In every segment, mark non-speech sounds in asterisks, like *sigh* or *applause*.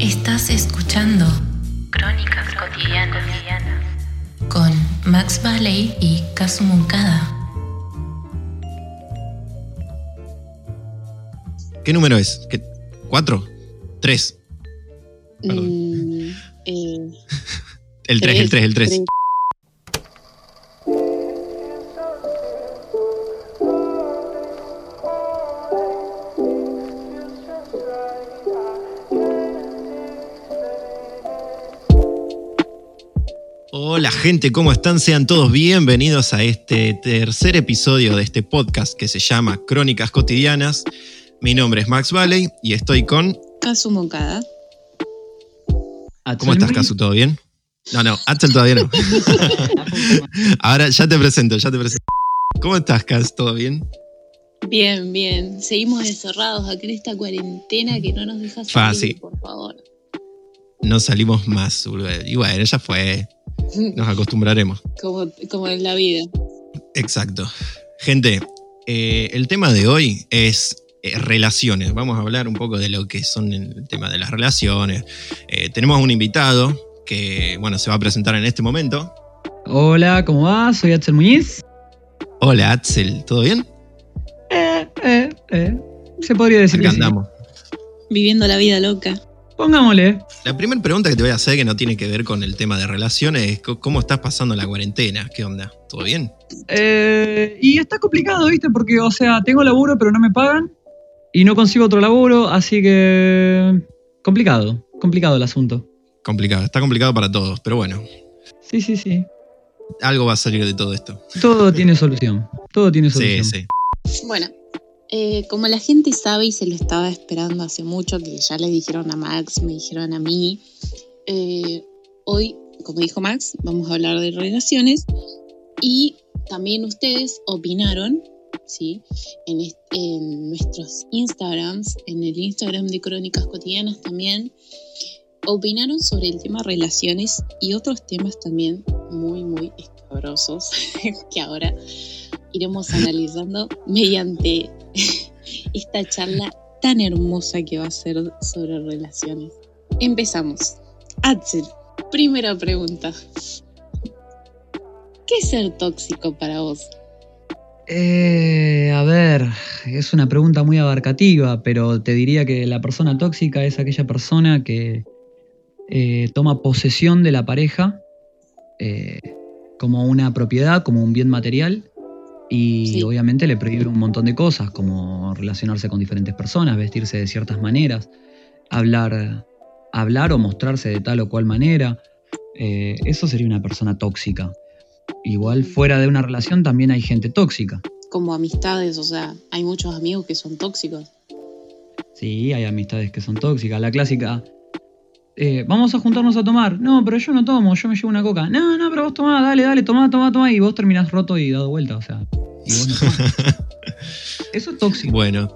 Estás escuchando Crónicas cotidianas. con Max Valley y Kazu Moncada. ¿Qué número es? ¿Qué? ¿Cuatro? ¿Tres? Perdón. Mm, eh, *laughs* El tres, el tres, el tres. Hola gente, ¿cómo están? Sean todos bienvenidos a este tercer episodio de este podcast que se llama Crónicas Cotidianas. Mi nombre es Max Valley y estoy con... Kazu Moncada. ¿Cómo estás, Casu? ¿Todo bien? No, no, Axel todavía no. *laughs* Ahora ya te presento, ya te presento. ¿Cómo estás, Cas? ¿Todo bien? Bien, bien. Seguimos encerrados acá en esta cuarentena que no nos deja salir, Fácil. por favor. No salimos más. Y bueno, ya fue. *laughs* Nos acostumbraremos. Como, como en la vida. Exacto. Gente, eh, el tema de hoy es eh, relaciones. Vamos a hablar un poco de lo que son el tema de las relaciones. Eh, tenemos un invitado que, bueno, se va a presentar en este momento. Hola, ¿cómo va? Soy Axel Muñiz. Hola, Axel, ¿todo bien? Eh, eh, eh. Se podría decir Acá que sí. andamos. Viviendo la vida loca. Pongámosle. La primera pregunta que te voy a hacer, que no tiene que ver con el tema de relaciones, es ¿cómo estás pasando la cuarentena? ¿Qué onda? ¿Todo bien? Eh, y está complicado, ¿viste? Porque, o sea, tengo laburo, pero no me pagan. Y no consigo otro laburo, así que. Complicado. Complicado el asunto. Complicado, está complicado para todos, pero bueno, Sí, sí, sí. algo va a salir de todo esto. Todo tiene solución. Todo tiene Sí, solución. sí. Bueno, eh, como la gente sabe y se lo estaba esperando hace mucho, que ya le dijeron a Max, me dijeron a mí, eh, hoy, como dijo Max, vamos a hablar de relaciones y también ustedes opinaron, ¿sí? En, en nuestros Instagrams, en el Instagram de Crónicas Cotidianas también, opinaron sobre el tema relaciones y otros temas también muy, muy escabrosos *laughs* que ahora iremos analizando mediante *laughs* esta charla tan hermosa que va a ser sobre relaciones. Empezamos. Axel, primera pregunta. ¿Qué es ser tóxico para vos? Eh, a ver, es una pregunta muy abarcativa, pero te diría que la persona tóxica es aquella persona que eh, toma posesión de la pareja eh, como una propiedad, como un bien material, y Sí. obviamente le prohíbe un montón de cosas, como relacionarse con diferentes personas, vestirse de ciertas maneras, hablar, hablar o mostrarse de tal o cual manera. Eh, eso sería una persona tóxica. Igual fuera de una relación también hay gente tóxica. Como amistades, o sea, hay muchos amigos que son tóxicos. Sí, hay amistades que son tóxicas. La clásica, eh, vamos a juntarnos a tomar. No, pero yo no tomo, yo me llevo una coca. No, no, pero vos tomá, dale, dale, tomá, tomá, tomá. Y vos terminás roto y dado vuelta, o sea. Y vos no tomás. *laughs* Eso es tóxico. Bueno,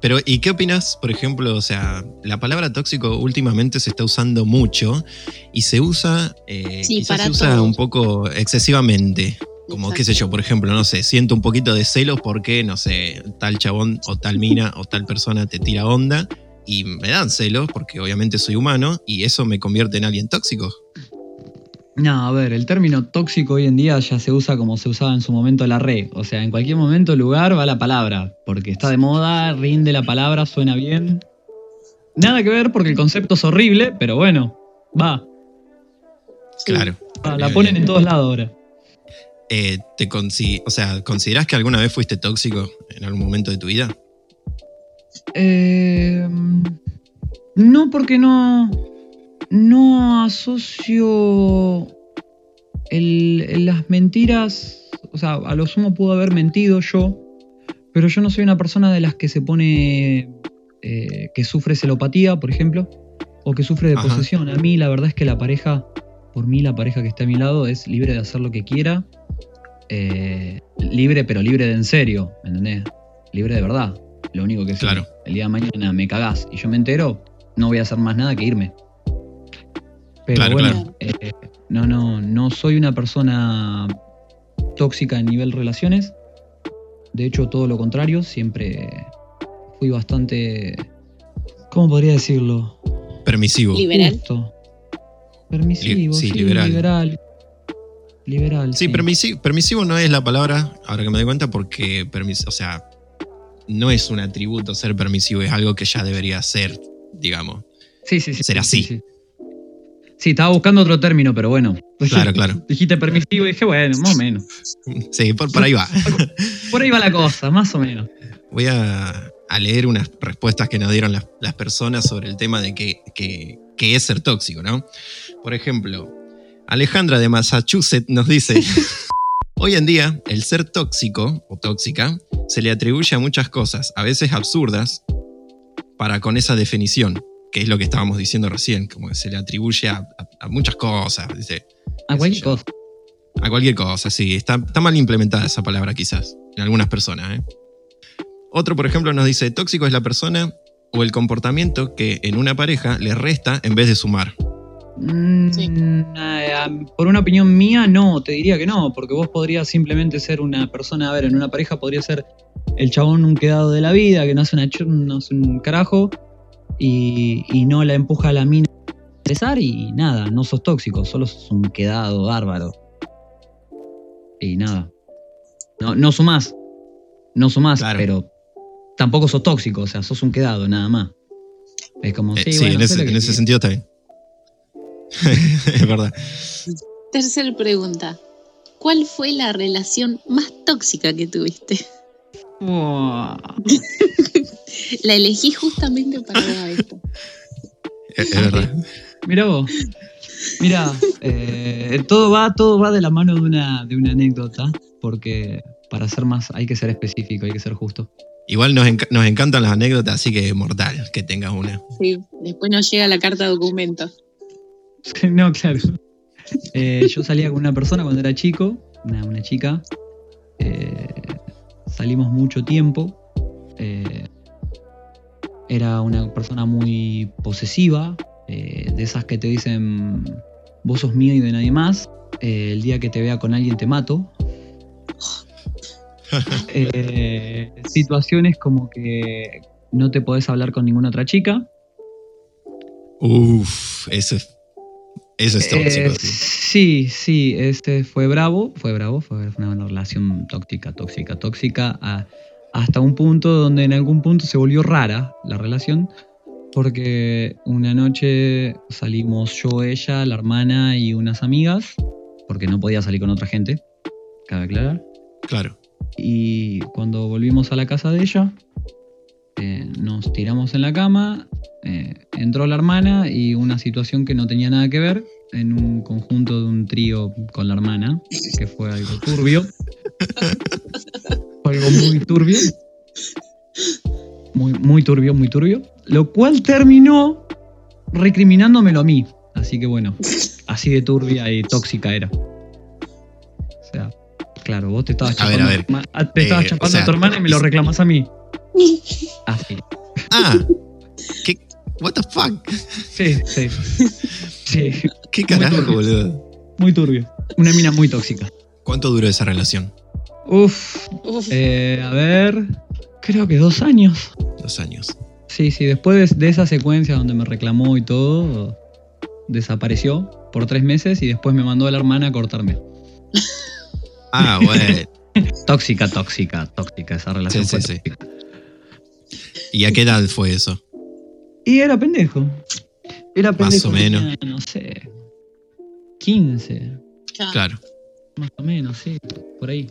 pero ¿y qué opinas, por ejemplo? O sea, la palabra tóxico últimamente se está usando mucho y se usa, eh, Sí, quizás para se usa todos. un poco excesivamente. Como, qué sé yo, por ejemplo, no sé, siento un poquito de celos porque, no sé, tal chabón o tal mina o tal persona te tira onda y me dan celos porque obviamente soy humano y eso me convierte en alguien tóxico. No, a ver, el término tóxico hoy en día ya se usa como se usaba en su momento la re. O sea, en cualquier momento, lugar va la palabra. Porque está de moda, rinde la palabra, suena bien. Nada que ver porque el concepto es horrible, pero bueno, va. Claro. va, la ponen en todos lados ahora. Eh, te o sea, ¿considerás que alguna vez fuiste tóxico en algún momento de tu vida? Eh, no, porque no. No asocio el- las mentiras. O sea, a lo sumo pudo haber mentido yo. Pero yo no soy una persona de las que se pone. eh, que sufre celopatía, por ejemplo. O que sufre de Ajá. posesión. A mí, la verdad es que la pareja. Por mí, la pareja que está a mi lado es libre de hacer lo que quiera. eh, libre, pero libre de en serio. ¿Me entendés? Libre de verdad. Lo único que si Claro. el día de mañana me cagás y yo me entero, no voy a hacer más nada que irme. Pero Claro, bueno, eh, no, no, no soy una persona tóxica a nivel relaciones. De hecho, todo lo contrario, siempre fui bastante. ¿Cómo podría decirlo? Permisivo. Liberal. Justo. Permisivo, Li- sí, sí, liberal. liberal. Liberal. Sí, permisivo, permisivo no es la palabra, ahora que me doy cuenta, porque, permis- o sea, no es un atributo ser permisivo, es algo que ya debería ser, digamos. Sí, sí, sí. ser sí, así. Sí, Sí, estaba buscando otro término, pero bueno. Claro, claro. *laughs* Dijiste permisivo y dije, bueno, más o menos. Sí, por, por ahí va. *laughs* Por ahí va la cosa, más o menos. Voy a, a leer unas respuestas que nos dieron las, las personas sobre el tema de qué que, que es ser tóxico, ¿no? Por ejemplo, Alejandra de Massachusetts nos dice, *laughs* hoy en día el ser tóxico o tóxica se le atribuye a muchas cosas, a veces absurdas, para con esa definición, que es lo que estábamos diciendo recién, como que se le atribuye a, a- a muchas cosas, dice, A cualquier cosa. a cualquier cosa, sí. Está, está mal implementada esa palabra quizás, en algunas personas. ¿eh? Otro, por ejemplo, nos dice, tóxico es la persona o el comportamiento que en una pareja le resta en vez de sumar. Mm, Sí. eh, por una opinión mía, no, te diría que no, porque vos podrías simplemente ser una persona, a ver, en una pareja podría ser el chabón un quedado de la vida, que no hace, una no hace un carajo, y, y no la empuja a la mina a empezar y nada, no sos tóxico, solo sos un quedado bárbaro. Y nada. No, no sumás, no sumás, Claro. pero tampoco sos tóxico, o sea, sos un quedado, nada más. Es como, Eh, sí, sí, bueno, en, ese, en ese sentido está bien. *laughs* es verdad. Tercer pregunta. ¿Cuál fue la relación más tóxica que tuviste? La elegí justamente para esto. Es, es verdad. Mira vos. Mira, eh, todo va, todo va de la mano de una, de una anécdota, porque para ser más hay que ser específico, hay que ser justo. Igual nos, nos encantan las anécdotas, así que mortal que tengas una. Sí, después nos llega la carta de documento. No, claro. Eh, yo salía con una persona cuando era chico, una, una chica. eh, salimos mucho tiempo. eh, era una persona muy posesiva, de esas que te dicen, vos sos mío y de nadie más. el día que te vea con alguien te mato. *laughs* Situaciones como que no te podés hablar con ninguna otra chica. Uf, eso es, eso es tóxico. Eh, sí. sí, este fue bravo, fue bravo, fue una relación tóxica, tóxica, tóxica, a- hasta un punto donde en algún punto se volvió rara la relación, porque una noche salimos yo, ella, la hermana y unas amigas, porque no podía salir con otra gente, cabe aclarar. Claro. Y cuando volvimos a la casa de ella, eh, nos tiramos en la cama, eh, entró la hermana y una situación que no tenía nada que ver en un conjunto de un trío con la hermana, que fue algo turbio. fue algo muy turbio. Muy, muy turbio, muy turbio. Lo cual terminó recriminándomelo a mí. Así que bueno, así de turbia y tóxica era. O sea, claro, vos te estabas A ver, chapando, a ver. te estabas Eh, chapando o sea, a tu hermana y me lo reclamas a mí. Así. *laughs* Ah, *laughs* ¿qué? What the fuck? Sí, sí. Sí, ¿Qué carajo, turbio. boludo? muy turbio. Una mina muy tóxica. ¿Cuánto duró esa relación? Uf, Uf, eh, a ver, creo que dos años. Dos años. Sí, sí, después de, de esa secuencia donde me reclamó y todo, desapareció por tres meses y después me mandó a la hermana a cortarme. Ah, bueno. *laughs* Tóxica, tóxica, tóxica, esa relación Sí, fue sí, sí. tóxica. ¿Y a qué edad fue eso? Y era pendejo. Era Más pendejo. o menos. tenía, no sé, 15, claro. Más o menos, sí, por ahí.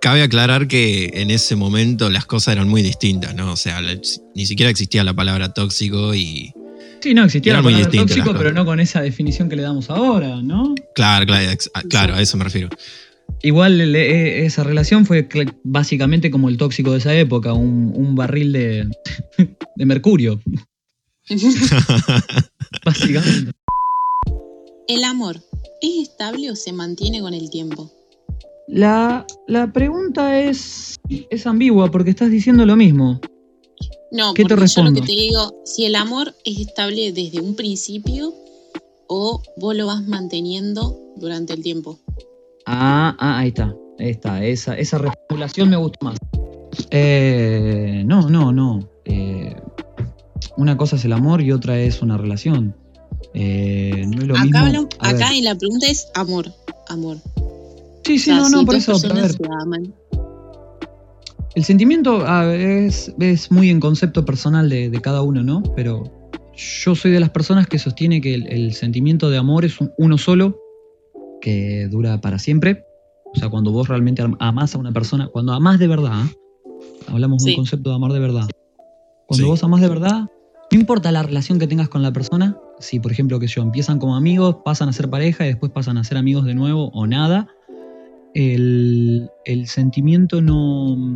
Cabe aclarar que en ese momento las cosas eran muy distintas, ¿no? O sea, la- ni siquiera existía la palabra tóxico y. Sí, no, existía Eran la muy palabra distintas tóxico, pero no con esa definición que le damos ahora, ¿no? Claro, claro, claro, a eso me refiero. Igual e- esa relación fue básicamente como el tóxico de esa época, un, un barril de, *laughs* de mercurio, *laughs* básicamente. ¿El amor es estable o se mantiene con el tiempo? La, la pregunta es, es ambigua porque estás diciendo lo mismo. No, ¿Qué te yo lo que te digo, si el amor es estable desde un principio o vos lo vas manteniendo durante el tiempo. Ah, ah, ahí está. Ahí está. Esa, esa reformulación me gusta más. Eh, no, no, no. Eh, una cosa es el amor y otra es una relación. Eh, no es lo mismo. Acá, ver. acá y la pregunta es amor. Amor. Sí, sí, O sea, no, no, si por eso. a ver, aman. el sentimiento ah, es, es muy en concepto personal de, de cada uno, ¿no? Pero yo soy de las personas que sostiene que el, el sentimiento de amor es un- uno solo, que dura para siempre. O sea, cuando vos realmente am- amás a una persona, cuando amás de verdad, ¿eh? hablamos de Sí. un concepto de amar de verdad. Cuando Sí. vos amás de verdad, no importa la relación que tengas con la persona, si por ejemplo que yo empiezan como amigos, pasan a ser pareja y después pasan a ser amigos de nuevo o nada, el, el sentimiento no,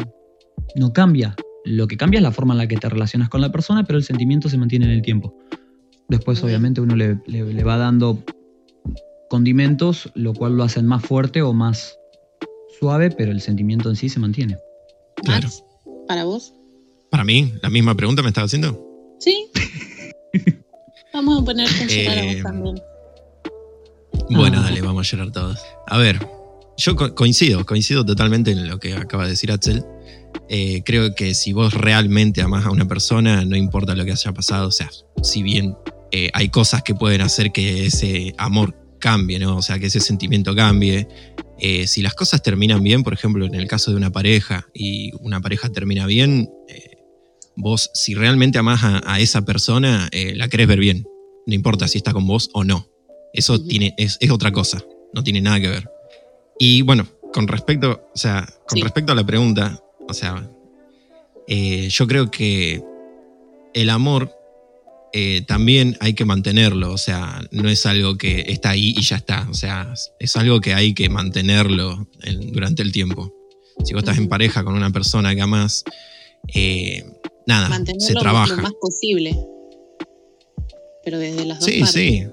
no cambia. Lo que cambia es la forma en la que te relacionas con la persona, pero el sentimiento se mantiene en el tiempo. Después, obviamente, uno le, le- le va dando condimentos, lo cual lo hacen más fuerte o más suave, pero el sentimiento en sí se mantiene. Claro. Max, ¿para vos? Para mí, la misma pregunta me estaba haciendo. Sí. *laughs* Vamos a ponerte a llorar a Eh, vos también. Bueno, Ah. dale, vamos a llorar todos. A ver, yo co- coincido, coincido totalmente en lo que acaba de decir Axel. Eh, creo que si vos realmente amás a una persona, no importa lo que haya pasado, o sea, si bien eh, hay cosas que pueden hacer que ese amor cambie, ¿no? O sea, que ese sentimiento cambie. eh, si las cosas terminan bien, por ejemplo, en el caso de una pareja y una pareja termina bien, eh, vos, si realmente amás a, a esa persona, eh, la querés ver bien. No importa si está con vos o no. Eso tiene, es, es otra cosa, no tiene nada que ver. Y bueno, con respecto, o sea, con Sí. respecto a la pregunta, o sea, yo creo que el amor eh, también hay que mantenerlo, o sea, no es algo que está ahí y ya está, o sea, es algo que hay que mantenerlo en- durante el tiempo. Si vos estás en pareja con una persona que amas, eh, nada, Mantenerlo se trabaja. lo más posible. Pero desde las dos Sí, partes. sí,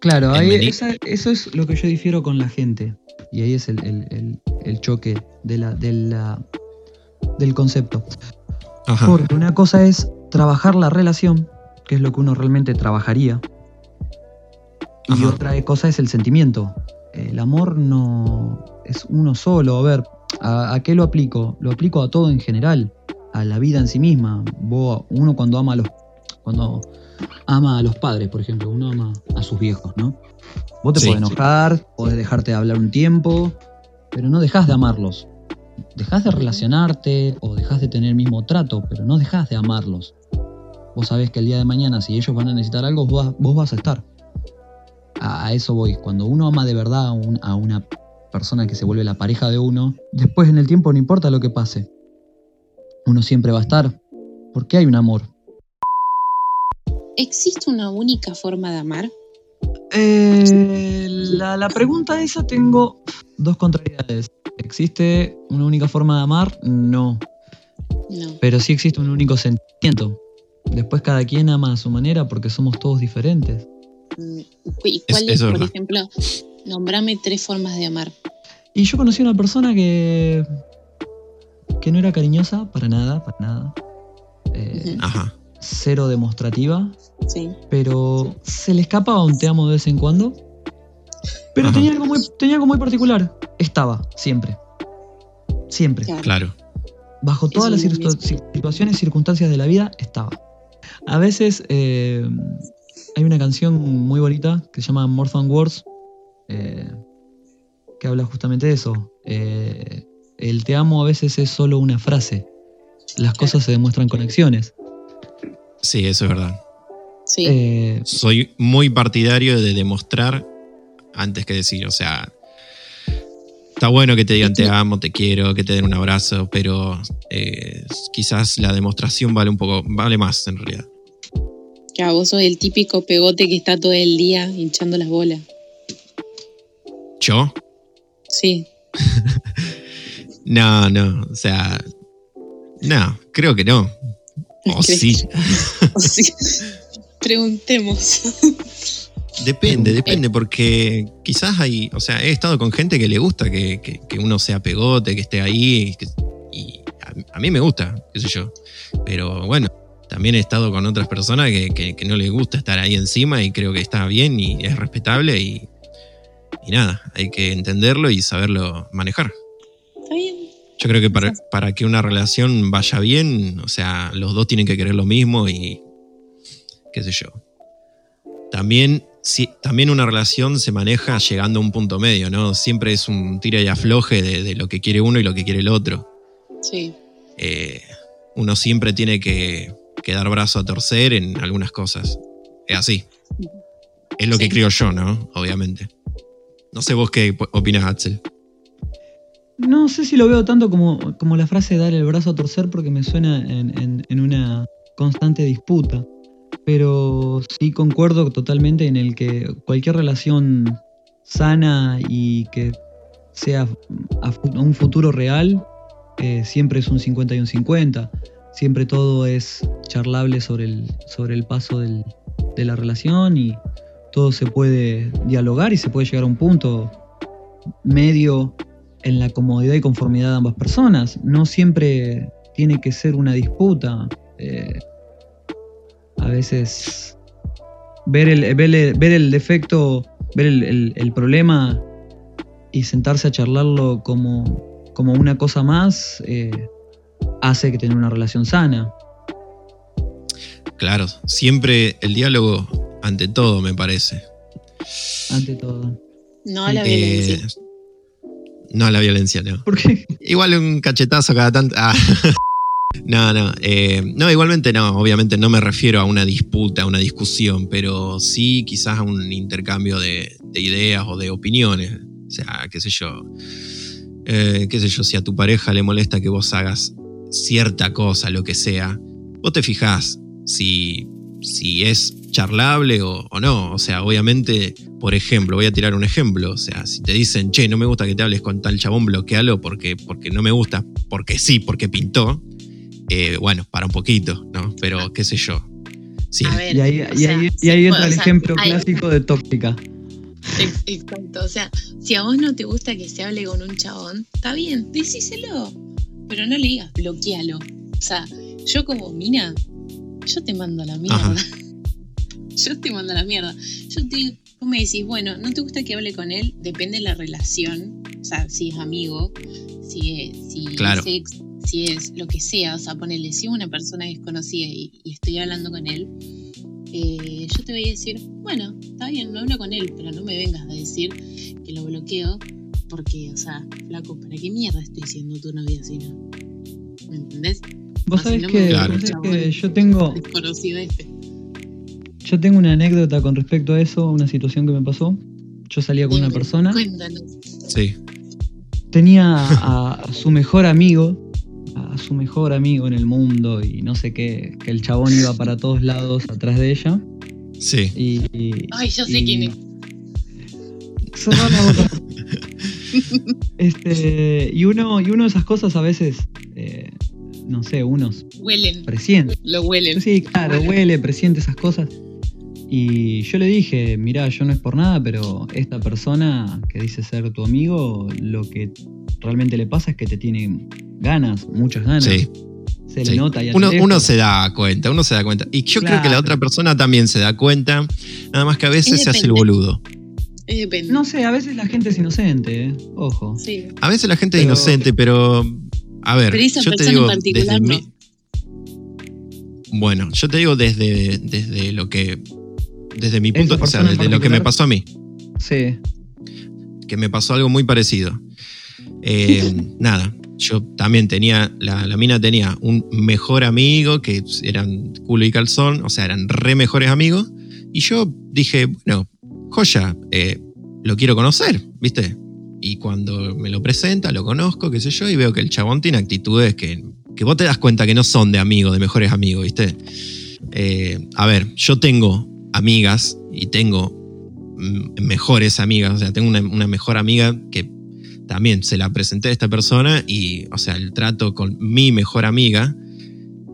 Claro, ahí esa- eso es lo que yo difiero con la gente. Y ahí es el, el- el- el choque de la, de la- del concepto. ajá, Porque una cosa es trabajar la relación, que es lo que uno realmente trabajaría. Y Ajá. otra cosa es el sentimiento. El amor no es uno solo. A ver, ¿a, a qué lo aplico? Lo aplico a todo en general, a la vida en sí misma. Vos, uno cuando ama a los, cuando ama a los padres, por ejemplo, uno ama a sus viejos, ¿no? Vos te Sí. podés enojar, podés dejarte de hablar un tiempo, pero no dejás de amarlos. Dejás de relacionarte o dejás de tener el mismo trato, pero no dejás de amarlos. Vos sabés que el día de mañana, si ellos van a necesitar algo, vos, vas- vos vas a estar. A, a eso voy. Cuando uno ama de verdad a, un- a una persona que se vuelve la pareja de uno, después en el tiempo no importa lo que pase. Uno siempre va a estar. Porque hay un amor. ¿Existe una única forma de amar? Eh, la, la pregunta esa tengo dos contrariedades. ¿Existe una única forma de amar? No. No. Pero sí existe un único sentimiento. Después cada quien ama a su manera porque somos todos diferentes. Mm, ¿Y cuál es, es por verdad. ejemplo, nombrame tres formas de amar? Y yo conocí a una persona que. que no era cariñosa para nada, para nada. Eh, ajá. Cero demostrativa, Sí. pero se le escapaba un te amo de vez en cuando. Pero Ajá. tenía algo, muy, tenía algo muy particular. Estaba, siempre. Siempre. Claro. Bajo todas las situaciones y circunstancias de la vida, estaba. A veces eh, hay una canción muy bonita que se llama More Than Words, eh, que habla justamente de eso. Eh, el te amo a veces es solo una frase. Las cosas se demuestran con acciones. Sí, eso es verdad. Sí. Eh, Soy muy partidario de demostrar antes que decir, o sea, está bueno que te digan te amo, te quiero, que te den un abrazo, pero eh, quizás la demostración vale un poco, vale más en realidad. Que a vos sos el típico pegote que está todo el día hinchando las bolas. ¿Yo? Sí. *laughs* No, no, o sea, no, creo que no. *laughs* O ¿Crees? sí. O sí. *laughs* Preguntemos. Depende, depende, porque quizás hay, o sea, he estado con gente que le gusta que, que- que uno sea pegote, que esté ahí, y, que- y a, a mí me gusta, qué sé yo. Pero bueno, también he estado con otras personas que, que- que no les gusta estar ahí encima y creo que está bien y es respetable y, y nada, hay que entenderlo y saberlo manejar. Está bien. Yo creo que para, para que una relación vaya bien, o sea, los dos tienen que querer lo mismo y, qué sé yo. También, si, también una relación se maneja llegando a un punto medio, ¿no? Siempre es un tira y afloje de, de lo que quiere uno y lo que quiere el otro. Sí. Eh, uno siempre tiene que, que dar brazo a torcer en algunas cosas. Es así. Es lo Sí. que creo yo, ¿no? Obviamente. No sé vos qué opinas, Axel. No sé si lo veo tanto como, como la frase dar el brazo a torcer porque me suena en, en- en una constante disputa. Pero sí concuerdo totalmente en el que cualquier relación sana y que sea un futuro real, eh, siempre es un 50 y un 50. Siempre todo es charlable sobre el, sobre el paso de la relación y todo se puede dialogar y se puede llegar a un punto medio en la comodidad y conformidad de ambas personas. No siempre tiene que ser una disputa. eh, a veces ver el, ver el, ver el defecto, ver el, el- el problema y sentarse a charlarlo como, como una cosa más eh, hace que tener una relación sana. Claro, siempre el diálogo ante todo, me parece. Ante todo. No a la Eh, violencia. no a la violencia, no. Porque Igual un cachetazo cada tanto. ah. *laughs* No, no. eh, no, igualmente no. Obviamente no me refiero a una disputa, a una discusión, pero sí quizás a un intercambio de, de ideas o de opiniones. O sea, qué sé yo. eh, qué sé yo, si a tu pareja le molesta que vos hagas cierta cosa, lo que sea, vos te fijás si, si es charlable o, o no. O sea, obviamente, por ejemplo, voy a tirar un ejemplo. O sea, si te dicen, che, no me gusta que te hables con tal chabón, bloquealo porque, porque no me gusta, porque sí, porque pintó. Eh, bueno, para un poquito, ¿no? Pero qué sé yo. Sí, A ver, y ahí, y sea, ahí- y sí, ahí o entra el sea, ejemplo hay- clásico de tóxica. *laughs* Ex- Exacto, o sea, si a vos no te gusta que se hable con un chabón, está bien, decíselo, pero no le digas bloquealo. O sea, yo como mina, yo te mando a la mierda. Ajá. *laughs* Yo te mando a la mierda. Yo te, vos me decís, bueno, no te gusta que hable con él, depende de la relación, o sea, si es amigo, si es, si Claro. es ex, si es lo que sea, o sea, ponele, si una persona desconocida y, y estoy hablando con él, eh, yo te voy a decir, bueno, está bien, no hablo con él, pero no me vengas a decir que lo bloqueo, porque, o sea, flaco, ¿para qué mierda estoy siendo tu novia si no? ¿Me entendés? Vos sabés no que, Claro. que yo tengo, Desconocido este. yo tengo una anécdota con respecto a eso, una situación que me pasó. Yo salía con una persona, Cuéntanos. sí. tenía a, a su mejor amigo, a su mejor amigo en el mundo y no sé qué, que el chabón iba para todos lados atrás de ella. Sí. Y, y- Ay, yo sé y- quién es. Cerrá la boca. Este, y uno, y uno de esas cosas a veces, eh, no sé, unos Huelen, presiente. lo huelen. Sí, claro, huele, presiente esas cosas. Y yo le dije, mirá, yo no es por nada, pero esta persona que dice ser tu amigo, lo que realmente le pasa es que te tiene ganas, muchas ganas. Sí. Se sí. le nota y uno, uno se da cuenta, uno se da cuenta. Y yo creo que la otra persona también se da cuenta, nada más que a veces Es se hace el boludo. No sé, a veces la gente es inocente, ¿eh? ojo. Sí. A veces la gente Pero- es inocente, pero. A ver, Pero esa yo te persona digo. en particular desde no. mi- Bueno, yo te digo desde, desde lo que. Desde mi punto, o sea, desde lo que me pasó a mí. Sí. que me pasó algo muy parecido. Eh, *laughs* nada, yo también tenía, la, la mina tenía un mejor amigo que eran culo y calzón, o sea, eran re mejores amigos. Y yo dije, bueno, joya, eh, lo quiero conocer, ¿viste? Y cuando me lo presenta, lo conozco, qué sé yo, y veo que el chabón tiene actitudes que, que vos te das cuenta que no son de amigos, de mejores amigos, ¿viste? Eh, a ver, yo tengo amigas y tengo mm, mejores amigas, o sea, tengo una, una mejor amiga que también se la presenté a esta persona y, o sea, el trato con mi mejor amiga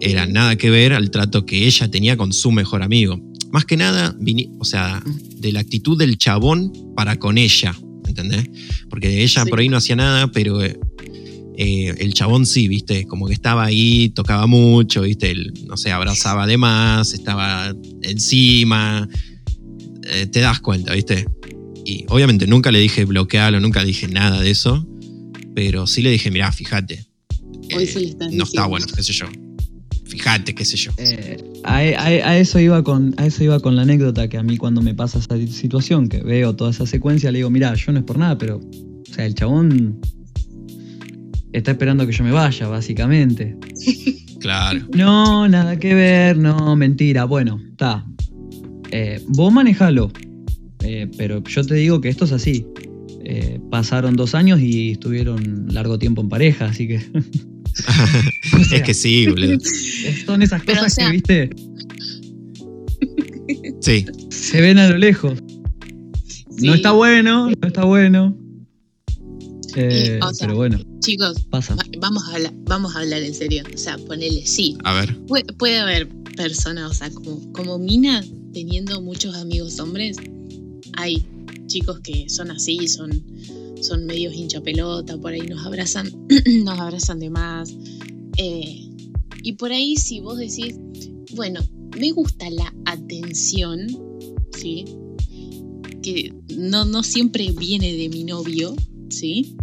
era nada que ver al trato que ella tenía con su mejor amigo. Más que nada, o sea, de la actitud del chabón para con ella, ¿entendés? Porque ella Sí. por ahí no hacía nada, pero eh, eh, el chabón sí, ¿viste? Como que estaba ahí, tocaba mucho, ¿viste? El, no sé, abrazaba de más, estaba encima, eh, te das cuenta, ¿viste? Y obviamente nunca le dije bloquearlo, nunca le dije nada de eso, pero sí le dije, mirá, fíjate. Hoy eh, se le están no está bueno, qué sé yo. fíjate, qué sé yo. Eh, a, a- a eso iba con, a eso iba con la anécdota que a mí cuando me pasa esa situación, que veo toda esa secuencia, le digo, mira, yo no es por nada, pero, o sea, el chabón está esperando que yo me vaya, básicamente. *laughs* Claro. No, nada que ver, no, mentira. Bueno, está. Eh, vos manejalo. Eh, pero yo te digo que esto es así. Eh, pasaron dos años y estuvieron largo tiempo en pareja, así que. *laughs* *laughs* O sea, es que sí, boludo. Son esas Pero, cosas o sea- que, viste, Sí. se ven a lo lejos. Sí. No está bueno, no está bueno. Eh, Y, o sea, pero bueno, Chicos, pasa. va- vamos a hablar, vamos a hablar en serio. O sea, ponele sí. A ver. Puede, puede haber personas, o sea, como, como Mina, teniendo muchos amigos hombres, hay chicos que son así, son, son medios hincha pelota, por ahí nos abrazan, *clears throat* nos abrazan de más. eh, y por ahí si vos decís, bueno, me gusta la atención, ¿sí? Que no, no siempre viene de mi novio, ¿sí?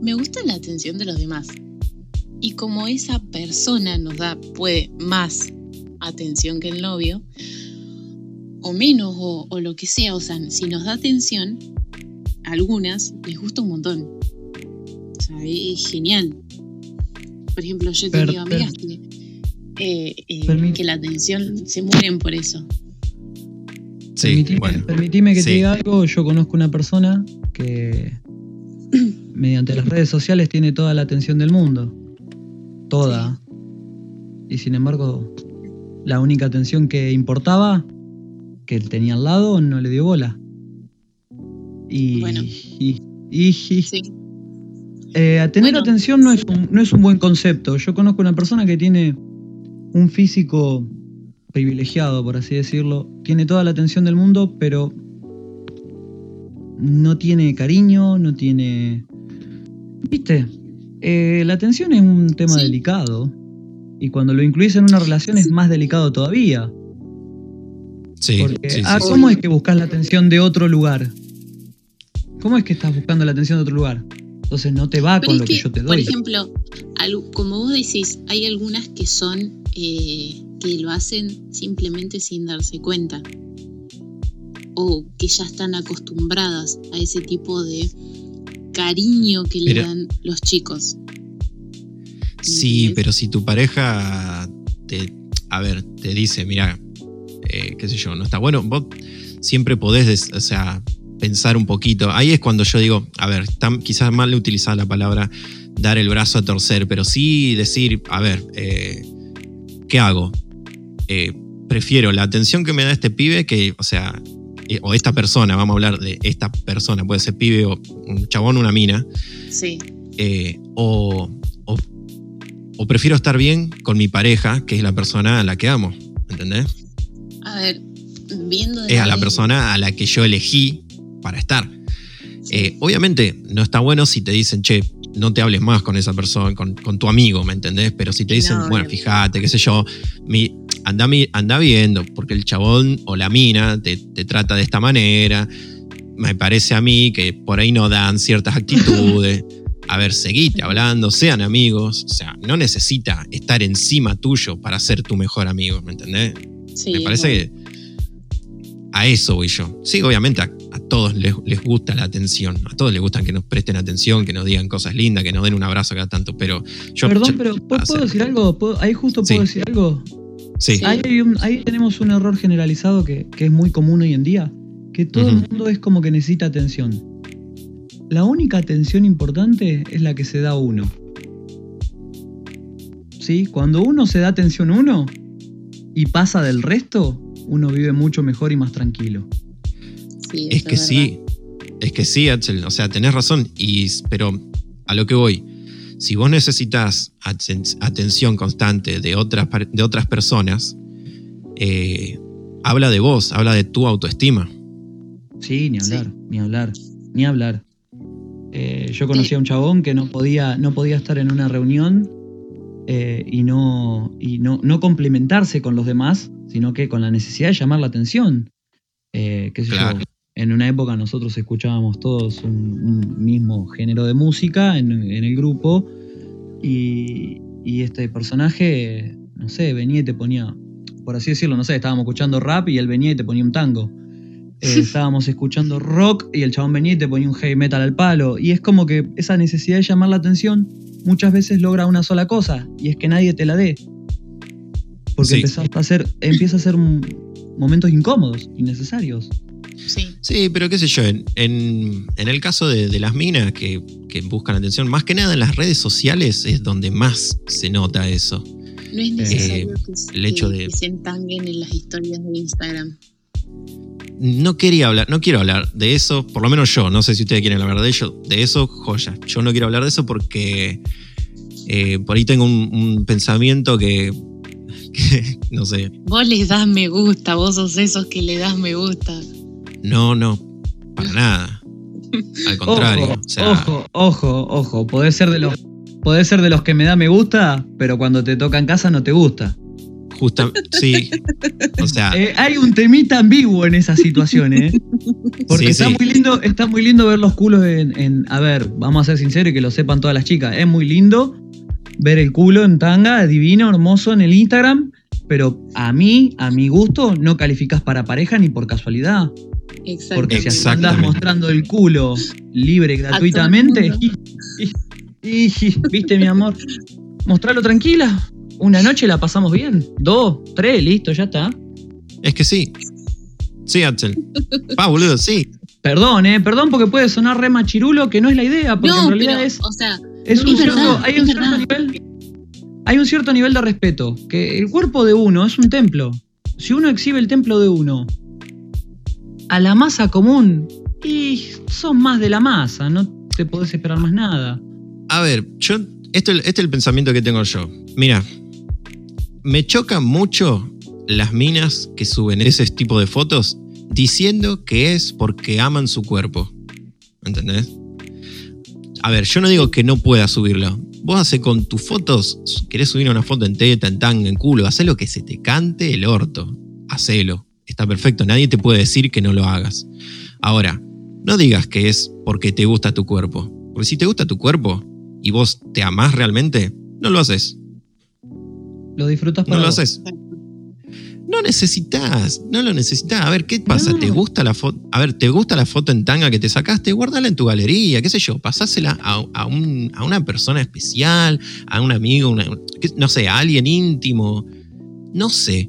Me gusta la atención de los demás. Y como esa persona nos da puede más atención que el novio, o menos, o, o lo que sea, o sea, si nos da atención, a algunas les gusta un montón. O sea, es genial. Por ejemplo, yo he tenido amigas que, eh, eh, que la atención se mueren por eso. Sí, Permitime, bueno. permitime que Sí. te diga algo. Yo conozco una persona que *clears throat* mediante las redes sociales tiene toda la atención del mundo. Toda. Y sin embargo, la única atención que importaba, que él tenía al lado, no le dio bola. Y, Bueno. y- y- y- Sí. eh, a tener Bueno. atención no es, un, no es un buen concepto. Yo conozco una persona que tiene un físico privilegiado, por así decirlo. Tiene toda la atención del mundo, pero no tiene cariño, no tiene... ¿Viste? Eh, la atención es un tema Sí. delicado. Y cuando lo incluís en una relación es más delicado todavía. Sí, Porque, sí, ah, sí. ¿cómo es que buscas la atención de otro lugar? ¿Cómo es que estás buscando la atención de otro lugar? Entonces no te va Pero con lo que, que, yo te por doy. ejemplo, al- como vos decís, hay algunas que son eh, que lo hacen simplemente sin darse cuenta. O que ya están acostumbradas a ese tipo de cariño que le dan los chicos. Sí, pero si tu pareja te, a ver, te dice, mira, eh, qué sé yo, no está bueno, vos siempre podés, des- o sea, pensar un poquito. Ahí es cuando yo digo, a ver, quizás mal utilizada la palabra dar el brazo a torcer, pero sí decir, a ver, eh, ¿qué hago? Eh, prefiero la atención que me da este pibe que, o sea, eh, o esta persona, vamos a hablar de esta persona, puede ser pibe o un chabón una mina, Sí, o, o- o prefiero estar bien con mi pareja, que es la persona a la que amo, ¿entendés? A ver, viendo Es a la persona a la que yo elegí para estar. Eh, obviamente no está bueno si te dicen, che, no te hables más con esa persona, con, con tu amigo, ¿me entendés? Pero si te dicen, No, bueno, no. fíjate, qué sé yo, mi, anda, mi- anda viendo, porque el chabón o la mina te, te trata de esta manera, me parece a mí que por ahí no dan ciertas *laughs* actitudes. A ver, seguite hablando, sean amigos, o sea, no necesita estar encima tuyo para ser tu mejor amigo, ¿me entendés? Sí, Me parece que a eso voy yo. Sí, obviamente a, a todos les, les gusta la atención. A todos les gustan que nos presten atención, que nos digan cosas lindas, que nos den un abrazo cada tanto. Pero yo. Perdón, yo- pero ¿puedo, decir algo? ¿Puedo- ahí justo puedo Sí. decir algo. Sí. Ahí, hay un- ahí tenemos un error generalizado que, que es muy común hoy en día, que todo el mundo es como que necesita atención. La única atención importante es la que se da uno. ¿Sí? Cuando uno se da atención uno y pasa del resto, uno vive mucho mejor y más tranquilo. sí, es que sí. Es que sí, Axel. O sea, tenés razón. Y, pero a lo que voy. Si vos necesitas aten- atención constante de otras, de otras personas, eh, habla de vos, habla de tu autoestima. Sí, ni Sí. hablar, ni hablar, ni hablar. Eh, yo conocí a un chabón que no podía, no podía estar en una reunión eh, y, no, y no, no complementarse con los demás, sino que con la necesidad de llamar la atención. Eh, qué sé yo, Claro. en una época nosotros escuchábamos todos un, un mismo género de música en, en el grupo y, y este personaje, no sé, venía y te ponía, por así decirlo, no sé, estábamos escuchando rap y él venía y te ponía un tango. *laughs* Eh, estábamos escuchando rock y el chabón venía y te ponía un heavy metal al palo. Y es como que esa necesidad de llamar la atención muchas veces logra una sola cosa, y es que nadie te la dé. Porque Sí. empezás a hacer, empieza a ser momentos incómodos, innecesarios. Sí. Sí, pero qué sé yo, en, en- en el caso de, de las minas que, que buscan atención, más que nada en las redes sociales es donde más se nota eso. No es necesario que, Eh, el hecho que- de- que se entanguen en las historias de Instagram. No quería hablar, no quiero hablar de eso, por lo menos yo, no sé si ustedes quieren hablar de ello, de eso, joya. Yo no quiero hablar de eso porque eh, por ahí tengo un, un pensamiento que, que, *laughs* no sé, Vos les das me gusta, vos sos esos que le das me gusta. no, no, para nada. *laughs* Al contrario, ojo, o sea, ojo, ojo, ojo. Podés ser de los. Podés ser de los que me da me gusta, pero cuando te toca en casa no te gusta. Justa, sí, o sea, Eh, hay un temita ambiguo en esa situación, ¿eh? *laughs* Porque Sí, está sí. muy lindo, está muy lindo ver los culos en, en- A ver, vamos a ser sinceros y que lo sepan todas las chicas. Es muy lindo ver el culo en tanga, divino, hermoso en el Instagram. Pero a mí, a mi gusto, no calificas para pareja ni por casualidad. Exacto. Porque si andas Exactamente. mostrando el culo libre gratuitamente, *laughs* y- viste mi amor, mostralo tranquila. Una noche la pasamos bien. Dos, tres, listo, ya está. es que sí. Sí, Axel. *laughs* Pa, boludo, sí. Perdón, eh, perdón porque puede sonar re machirulo, que no es la idea, porque no, en realidad pero, es, o sea, es un es cierto, verdad, hay es un cierto nivel, hay un cierto nivel de respeto, que el cuerpo de uno es un templo. Si uno exhibe el templo de uno a la masa común, y sos más de la masa, no te podés esperar más nada. A ver, yo. Esto, este es el pensamiento que tengo yo. Mira, me chocan mucho las minas que suben ese tipo de fotos diciendo que es porque aman su cuerpo. ¿Entendés? A ver, yo no digo que no puedas subirlo. Vos haces con tus fotos, querés subir una foto en teta, en tanga, en culo, hacé lo que se te cante el orto. Hacelo. Está perfecto, nadie te puede decir que no lo hagas. Ahora, no digas que es porque te gusta tu cuerpo. Porque si te gusta tu cuerpo y vos te amás realmente, no lo haces. Lo disfrutas No para lo vos. haces. No necesitas, no lo necesitas. A ver, ¿qué pasa? No. ¿Te gusta la foto? A ver, ¿te gusta la foto en tanga que te sacaste? Guárdala en tu galería, qué sé yo, pasásela a, a un- a una persona especial, a un amigo, una- no sé, a alguien íntimo. No sé.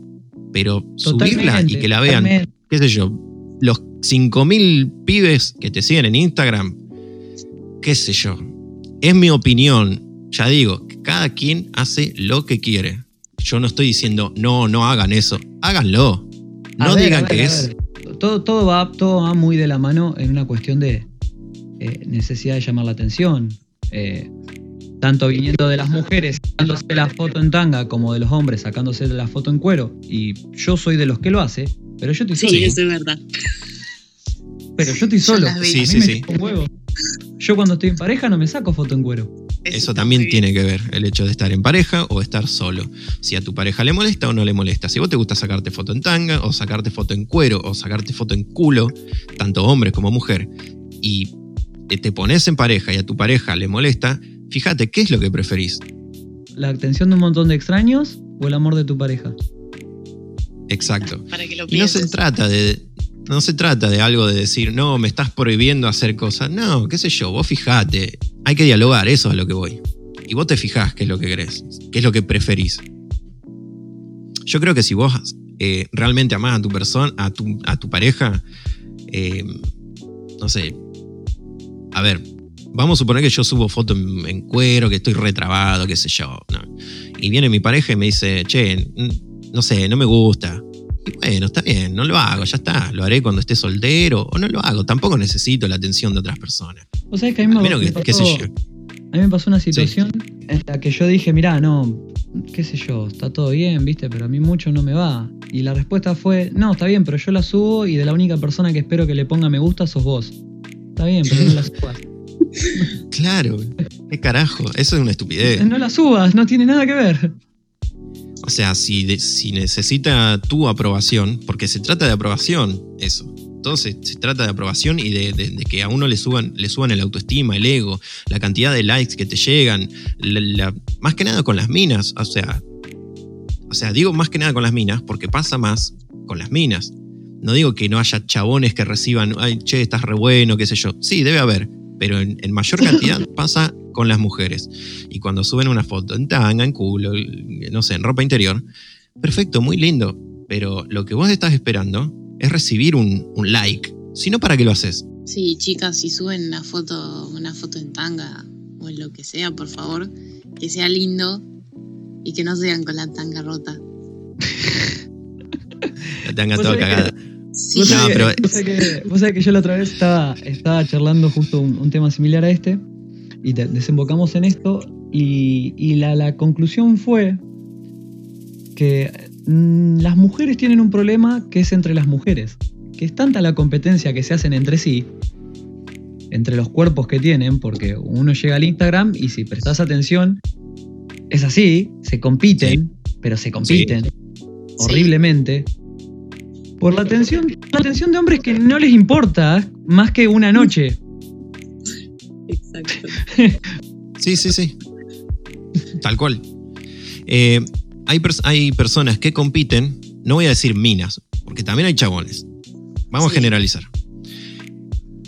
Pero subirla y que la vean, totalmente. qué sé yo, los 5.000 pibes que te siguen en Instagram, qué sé yo. Es mi opinión. Ya digo, cada quien hace lo que quiere. Yo no estoy diciendo, no, no hagan eso. Háganlo. No ver, digan ver, que es. Todo, todo, va, todo va muy de la mano en una cuestión de eh, necesidad de llamar la atención. Eh, tanto viniendo de las mujeres sacándose la foto en tanga como de los hombres sacándose la foto en cuero. Y yo soy de los que lo hace, pero yo estoy sí, solo. eso es verdad. Pero yo estoy solo. Sí, sí, sí. Yo cuando estoy en pareja no me saco foto en cuero. Eso también tiene que ver el hecho de estar en pareja o estar solo. Si a tu pareja le molesta o no le molesta. Si vos te gusta sacarte foto en tanga o sacarte foto en cuero o sacarte foto en culo, tanto hombre como mujer, y te pones en pareja y a tu pareja le molesta, fíjate qué es lo que preferís. ¿La atención de un montón de extraños o el amor de tu pareja? Exacto. Para que lo Y no se trata de. No se trata de algo de decir, no, me estás prohibiendo hacer cosas. No, qué sé yo, vos fijate. Hay que dialogar, eso es a lo que voy. Y vos te fijás qué es lo que querés, qué es lo que preferís. Yo creo que si vos eh, realmente amás a tu persona, a tu, a tu pareja, eh, no sé. A ver, vamos a suponer que yo subo foto en, cuero, que estoy retrabado, qué sé yo. Y viene mi pareja y me dice, che, no sé, no me gusta. Bueno, está bien, no lo hago, ya está. Lo haré cuando esté soltero o no lo hago. Tampoco necesito la atención de otras personas. O sea, que a mí A me, menos me que, qué sé pasó- yo. A mí me pasó una situación en la que yo dije, mirá, no, qué sé yo, está todo bien, viste, pero a mí mucho no me va. Y la respuesta fue, no, está bien, pero yo la subo y de la única persona que espero que le ponga me gusta sos vos. Está bien, pero no la subas. *laughs* Claro, qué carajo, eso es una estupidez. No la subas, no tiene nada que ver. O sea, si, si necesita tu aprobación, porque se trata de aprobación, eso. todo se, trata de aprobación y de que a uno le suban, le suban el autoestima, el ego, la cantidad de likes que te llegan, la- la- más que nada con las minas, o sea, o sea, digo más que nada con las minas porque pasa más con las minas. No digo que no haya chabones que reciban, ay, che, estás re bueno, qué sé yo. Sí, debe haber, pero en, en mayor cantidad *laughs* pasa con las mujeres. Y cuando suben una foto en tanga, en culo, no sé, en ropa interior, perfecto, muy lindo. Pero lo que vos estás esperando es recibir un, un like. Si no, ¿para qué lo haces? Sí, chicas, si suben una foto, una foto en tanga o en lo que sea, por favor, que sea lindo y que no sean con la tanga rota. *laughs* La tanga toda cagada. Sí, Vos No, sabés que- pero- *laughs* vos sabés que, vos sabés que yo la otra vez estaba, estaba charlando justo un, un tema similar a este y te- desembocamos en esto y, y la, la conclusión fue que mm, las mujeres tienen un problema que es entre las mujeres, que es tanta la competencia que se hacen entre sí, entre los cuerpos que tienen, porque uno llega al Instagram y si prestas atención, es así, se compiten, pero se compiten horriblemente. Por la atención, la atención de hombres que no les importa más que una noche. exacto. *laughs* Sí, sí, sí. Tal cual. Eh, hay, pers- hay personas que compiten, no voy a decir minas, porque también hay chabones. Vamos Sí. a generalizar.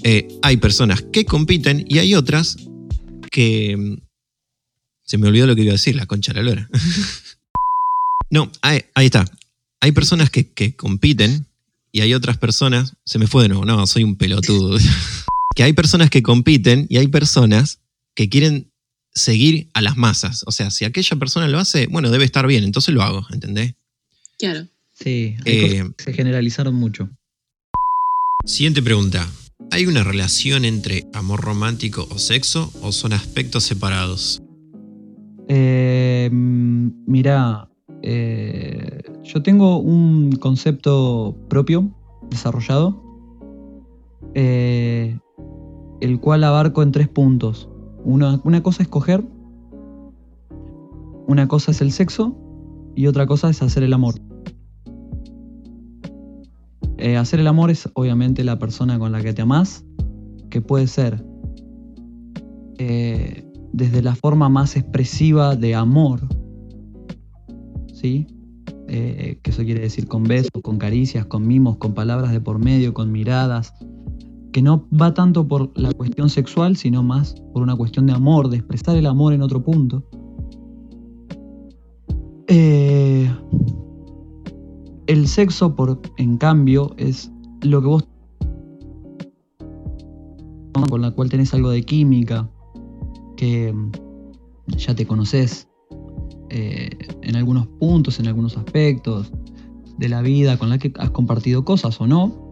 Eh, hay personas que compiten y hay otras que... mm, Se me olvidó lo que iba a decir, la concha de la lora. *laughs* no, ahí, ahí está. Hay personas que, que compiten y hay otras personas... Se me fue de nuevo, no, soy un pelotudo. *laughs* que hay personas que compiten y hay personas que quieren seguir a las masas. O sea, si aquella persona lo hace, bueno, debe estar bien, entonces lo hago, ¿entendés? Claro. Sí, hay Eh, cosas que se generalizaron mucho. Siguiente pregunta. ¿Hay una relación entre amor romántico o sexo o son aspectos separados? Eh, mm, mirá, eh, yo tengo un concepto propio desarrollado, eh, el cual abarco en tres puntos. Una, una cosa es coger, una cosa es el sexo y otra cosa es hacer el amor. Eh, hacer el amor es obviamente la persona con la que te amás, que puede ser desde la forma más expresiva de amor, ¿sí? Eh, que eso quiere decir con besos, con caricias, con mimos, con palabras de por medio, con miradas, que no va tanto por la cuestión sexual, sino más por una cuestión de amor, de expresar el amor en otro punto. Eh, el sexo, por, en cambio, es lo que vos con la cual tenés algo de química, que ya te conoces eh, en algunos puntos, en algunos aspectos de la vida con la que has compartido cosas o no.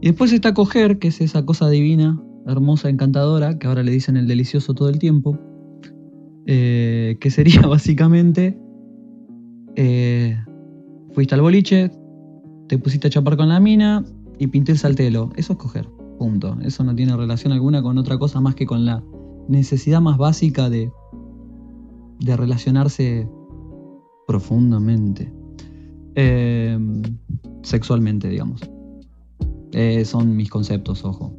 Y después está coger, que es esa cosa divina, hermosa, encantadora, que ahora le dicen el delicioso todo el tiempo, eh, que sería *laughs* básicamente, eh, fuiste al boliche, te pusiste a chapar con la mina y pinté el saltelo. Eso es coger, punto. Eso no tiene relación alguna con otra cosa más que con la necesidad más básica de, de relacionarse profundamente. Eh, sexualmente, digamos. Eh, son mis conceptos, ojo.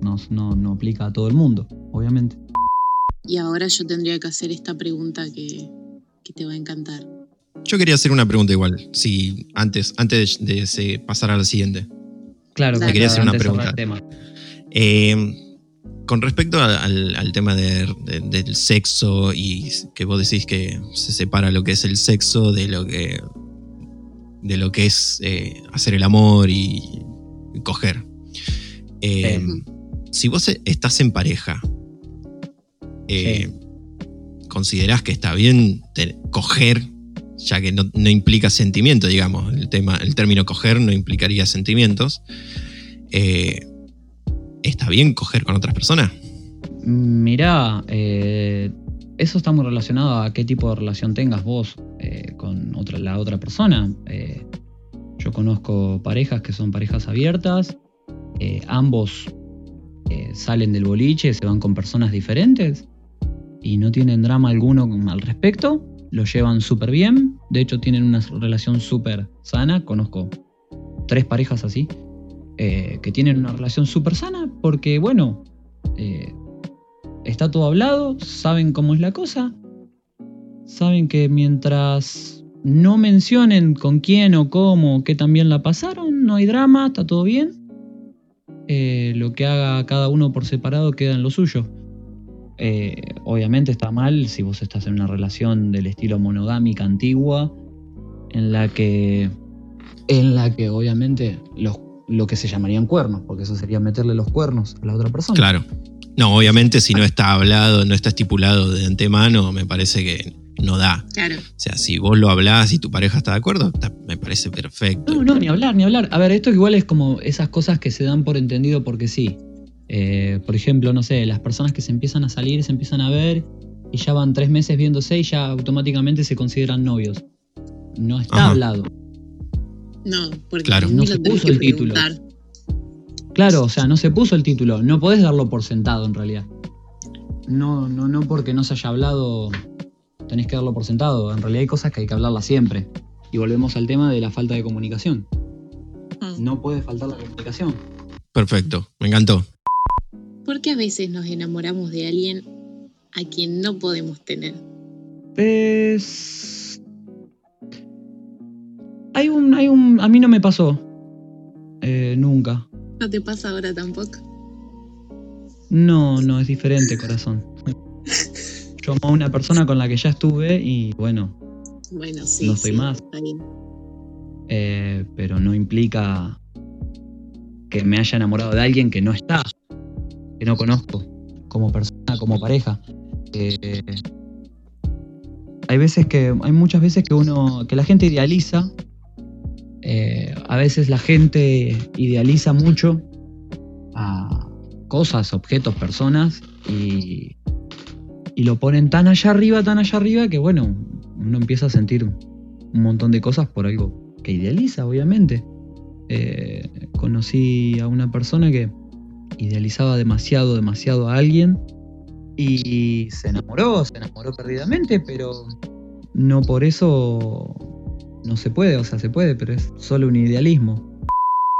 No, no, no aplica a todo el mundo, obviamente. Y ahora yo tendría que hacer esta pregunta que, que te va a encantar. Yo quería hacer una pregunta igual, si antes, antes de, pasar a la siguiente. Claro, Te quería hacer una pregunta. cerrar el tema. Eh, con respecto a- al, al tema de- de- del sexo y que vos decís que se separa lo que es el sexo de lo que, de lo que es eh, hacer el amor y, y coger. Eh, Si vos estás en pareja, eh, ¿considerás que está bien te- coger, ya que no, no implica sentimiento, digamos? El, tema, el término coger no implicaría sentimientos. Eh, ¿Está bien coger con otras personas? Mirá, eh, eso está muy relacionado a qué tipo de relación tengas vos eh, con la otra persona. Eh, yo conozco parejas que son parejas abiertas, ambos salen del boliche, se van con personas diferentes y no tienen drama alguno al respecto, lo llevan súper bien, de hecho tienen una relación súper sana, conozco tres parejas así. Eh, que tienen una relación súper sana porque, bueno, eh, está todo hablado, saben cómo es la cosa, saben que mientras no mencionen con quién o cómo, que también la pasaron, no hay drama, está todo bien. Eh, lo que haga cada uno por separado queda en lo suyo. Obviamente está mal si vos estás en una relación del estilo monogámica antigua, en la que, en la que obviamente los, lo que se llamarían cuernos, porque eso sería meterle los cuernos a la otra persona. Claro. No, obviamente si no está hablado, no está estipulado de antemano, me parece que no da. Claro. O sea, si vos lo hablás y tu pareja está de acuerdo, está- me parece perfecto. No, no, ni hablar, ni hablar. A ver, esto igual es como esas cosas que se dan por entendido porque sí. Eh, por ejemplo, no sé, las personas que se empiezan a salir, se empiezan a ver y ya van tres meses viéndose y ya automáticamente se consideran novios. No está Ajá. hablado. No, porque Claro. No se puso el título. Claro, o sea, no se puso el título. No podés darlo por sentado en realidad. No, no, no porque no se haya hablado, tenés que darlo por sentado. En realidad hay cosas que hay que hablarlas siempre. Y volvemos al tema de la falta de comunicación. Mm. No puede faltar la comunicación. Perfecto, me encantó. Porque a veces nos enamoramos de alguien a quien no podemos tener. Es. Hay un. Hay un. A mí no me pasó. Eh, nunca. ¿No te pasa ahora tampoco? No, no, es diferente, corazón. Yo amo a una persona con la que ya estuve y bueno, Bueno, sí. No estoy sí, más. eh, pero no implica que me haya enamorado de alguien que no está, que no conozco, como persona, como pareja. Eh, hay veces que, hay muchas veces que uno, que la gente idealiza. Eh, a veces la gente idealiza mucho a cosas, objetos, personas y, y lo ponen tan allá arriba, tan allá arriba que bueno, uno empieza a sentir un montón de cosas por algo que idealiza, obviamente. Eh, conocí a una persona que idealizaba demasiado, demasiado a alguien y se enamoró, se enamoró perdidamente, pero no por eso no se puede, o sea, se puede, pero es solo un idealismo.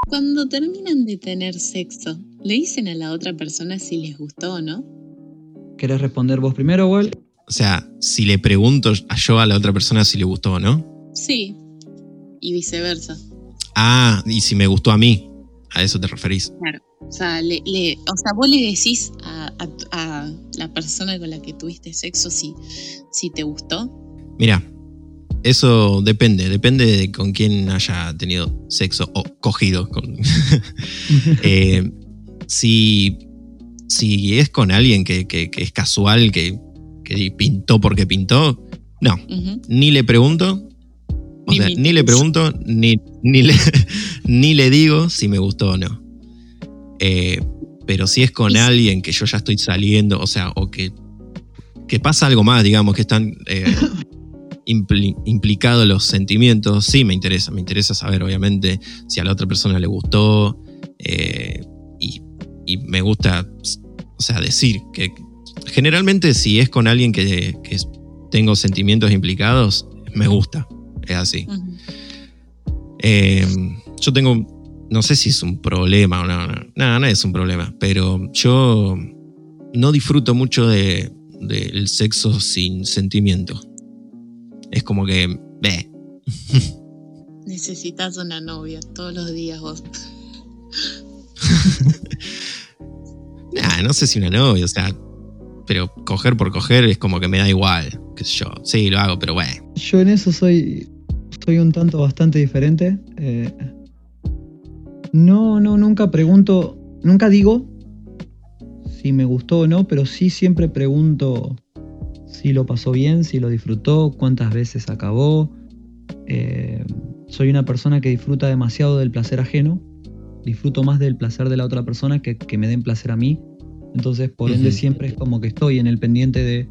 Cuando terminan de tener sexo, ¿le dicen a la otra persona si les gustó o no? ¿Querés responder vos primero, Wall? O sea, si le pregunto a yo a la otra persona si le gustó o no. Sí. Y viceversa. Ah, y si me gustó a mí. A eso te referís. O sea, le, le- o sea vos le decís a, a a la persona con la que tuviste sexo si, si te gustó. Mira, eso depende. Depende de con quién haya tenido sexo o cogido. Con... *laughs* Eh, si, si es con alguien que, que- que es casual, que, que pintó porque pintó, no. Ni le pregunto. O Ni sea, ni le pregunto, ni, ni, le, *laughs* ni le digo si me gustó o no. Eh, pero si es con alguien que yo ya estoy saliendo, o sea, o que, que pasa algo más, digamos, que están eh, *laughs* impli- implicados los sentimientos, sí me interesa. Me interesa saber, obviamente, si a la otra persona le gustó. eh, y, y me gusta, o sea, decir que generalmente si es con alguien que, que tengo sentimientos implicados, me gusta. Es así. Eh, yo tengo, no sé si es un problema o no, no, no, no es un problema, pero yo no disfruto mucho de- del sexo sin sentimiento. Es como que, ve, Necesitas una novia todos los días vos. *laughs* nah, no sé si una novia, o sea, pero coger por coger es como que me da igual, sé yo, sí, lo hago, pero bueno. Yo en eso soy, soy un tanto bastante diferente. Eh, no, no, nunca pregunto, nunca digo si me gustó o no, pero sí siempre pregunto si lo pasó bien, si lo disfrutó, cuántas veces acabó. Eh, soy una persona que disfruta demasiado del placer ajeno. Disfruto más del placer de la otra persona que que me den placer a mí. Entonces, por ende, siempre es como que estoy en el pendiente de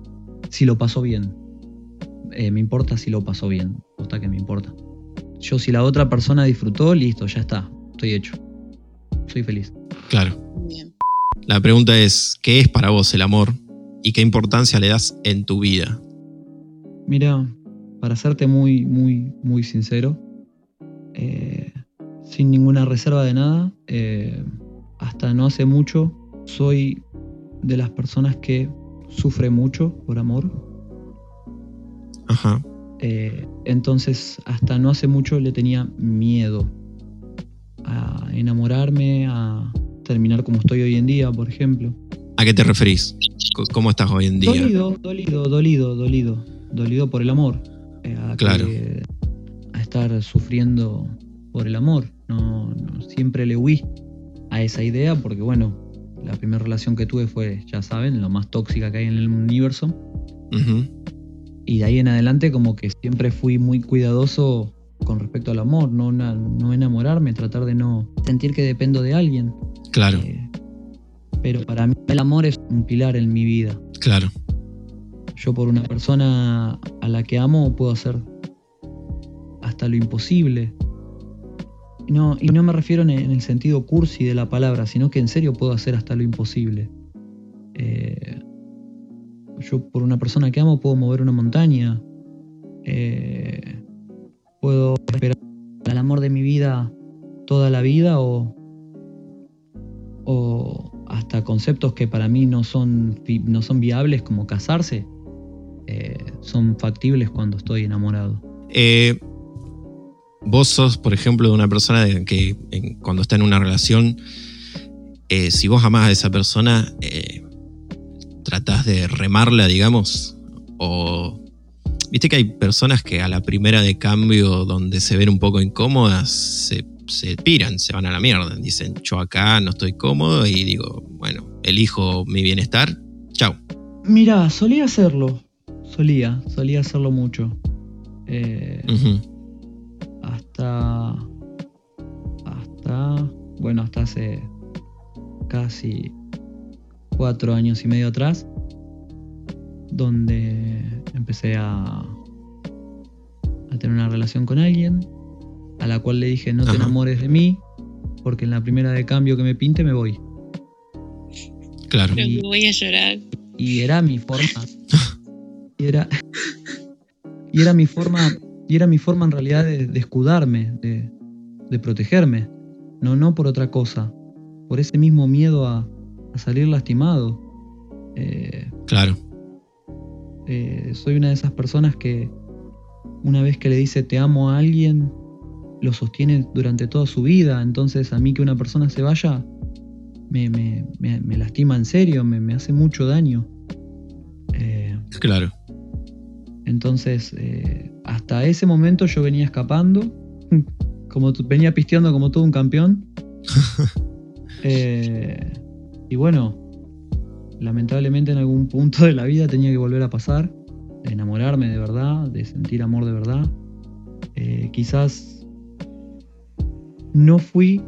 si lo pasó bien. Eh, me importa si lo pasó bien. Posta que me importa. Yo, si la otra persona disfrutó, listo, ya está. Estoy hecho. Soy feliz. Claro. Bien. La pregunta es, ¿qué es para vos el amor? ¿Y qué importancia le das en tu vida? Mira, para serte muy, muy, muy sincero, eh, sin ninguna reserva de nada. Eh, hasta no hace mucho soy de las personas que sufre mucho por amor. Ajá. Eh, entonces, hasta no hace mucho le tenía miedo a enamorarme, a terminar como estoy hoy en día, por ejemplo. ¿A qué te referís? ¿Cómo estás hoy en día? Dolido, dolido, dolido, dolido. Dolido por el amor. Eh, a, Claro. que- a estar sufriendo por el amor. No, no- siempre le huí a esa idea porque, bueno, la primera relación que tuve fue, ya saben, lo más tóxica que hay en el universo. Y de ahí en adelante como que siempre fui muy cuidadoso con respecto al amor, no, no enamorarme, tratar de no sentir que dependo de alguien. Claro, Eh, pero para mí el amor es un pilar en mi vida. claro. Yo por una persona a la que amo puedo hacer hasta lo imposible. No, y no me refiero en el, en el sentido cursi de la palabra, sino que en serio puedo hacer hasta lo imposible. Eh, yo por una persona que amo puedo mover una montaña. Eh, puedo esperar al amor de mi vida toda la vida o, o hasta conceptos que para mí no son, no son viables como casarse eh, son factibles cuando estoy enamorado. Eh, vos sos, por ejemplo, de una persona que cuando está en una relación, eh, si vos amás a esa persona, tratás de remarla, digamos, o... Viste que hay personas que a la primera de cambio, donde se ven un poco incómodas, se, se piran, se van a la mierda. Dicen, yo acá no estoy cómodo y digo, bueno, elijo mi bienestar, chau. Mira, solía hacerlo. Solía, solía hacerlo mucho. Eh, hasta. Hasta. Bueno, hasta hace casi cuatro años y medio atrás. Donde empecé a. a tener una relación con alguien. A la cual le dije: No te Ajá. enamores de mí. Porque en la primera de cambio que me pinte me voy. Claro. Creo que voy a llorar. y era mi forma y era y era mi forma y era mi forma en realidad de, de escudarme de, de protegerme no no por otra cosa por ese mismo miedo a, a salir lastimado Eh, Claro. Eh, soy una de esas personas que una vez que le dice te amo a alguien lo sostiene durante toda su vida. Entonces a mí que una persona se vaya me, me- me- me lastima en serio me, me hace mucho daño. Eh, Claro. entonces eh, hasta ese momento yo venía escapando *laughs* como venía pisteando como todo un campeón. *laughs* Eh, y bueno lamentablemente en algún punto de la vida tenía que volver a pasar de enamorarme de verdad de sentir amor de verdad Eh, quizás no fui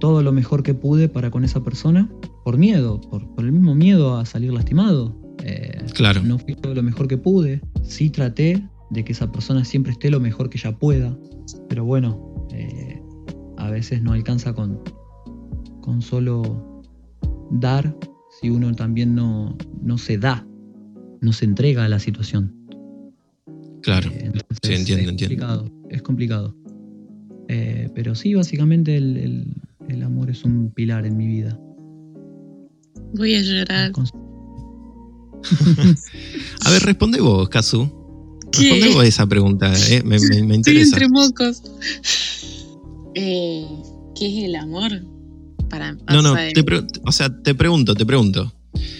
todo lo mejor que pude para con esa persona por miedo, por, por el mismo miedo a salir lastimado. Eh, Claro. no fui todo lo mejor que pude. Sí traté de que esa persona siempre esté lo mejor que ella pueda. Pero bueno, eh, a veces no alcanza con, con solo dar si uno también no, no se da, no se entrega a la situación. Claro. Eh, entonces Sí, entiendo, es entiendo. complicado, es complicado. Eh, pero sí, básicamente el, el- el amor es un pilar en mi vida. Voy a llorar. *laughs* A ver, responde vos, Kazu. ¿Qué? Responde vos a esa pregunta, eh, me, me- me Estoy interesa. entre mocos. Eh, ¿Qué es el amor? Para, No, no, te o sea, te pregunto, te pregunto.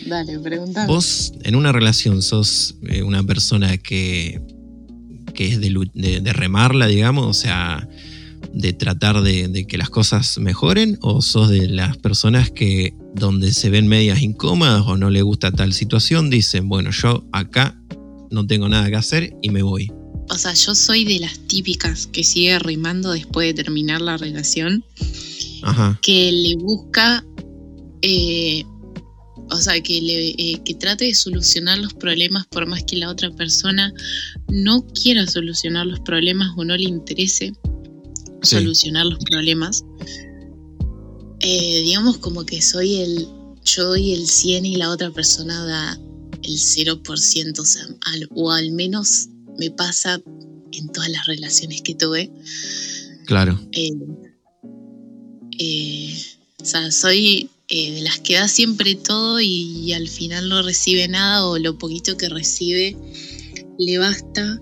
Dale, pregúntame. Vos en una relación sos eh, una persona que, que es de, lu- de- de remarla, digamos, o sea, de tratar de, de que las cosas mejoren, o sos de las personas que donde se ven medias incómodas o no le gusta tal situación, dicen, bueno, yo acá no tengo nada que hacer y me voy. O sea, yo soy de las típicas que sigue rimando después de terminar la relación, Ajá, que le busca, eh, o sea, que, le, eh, que trate de solucionar los problemas por más que la otra persona no quiera solucionar los problemas o no le interese Sí. solucionar los problemas. Eh, digamos como que soy el, yo doy el 100 y la otra persona da el 0%, o sea, al- o al menos me pasa en todas las relaciones que tuve. claro. Eh, Eh, o sea, soy eh, de las que da siempre todo y, y al final no recibe nada o lo poquito que recibe le basta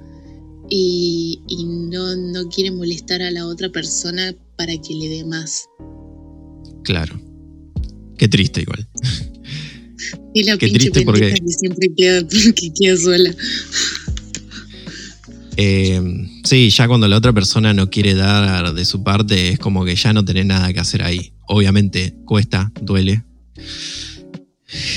y, y no, no quiere molestar a la otra persona para que le dé más. Claro. Qué triste igual. Y la Qué pinche triste porque- que siempre queda, *laughs* que queda sola. Eh, sí, ya cuando la otra persona no quiere dar de su parte, es como que ya no tenés nada que hacer ahí. Obviamente cuesta, duele.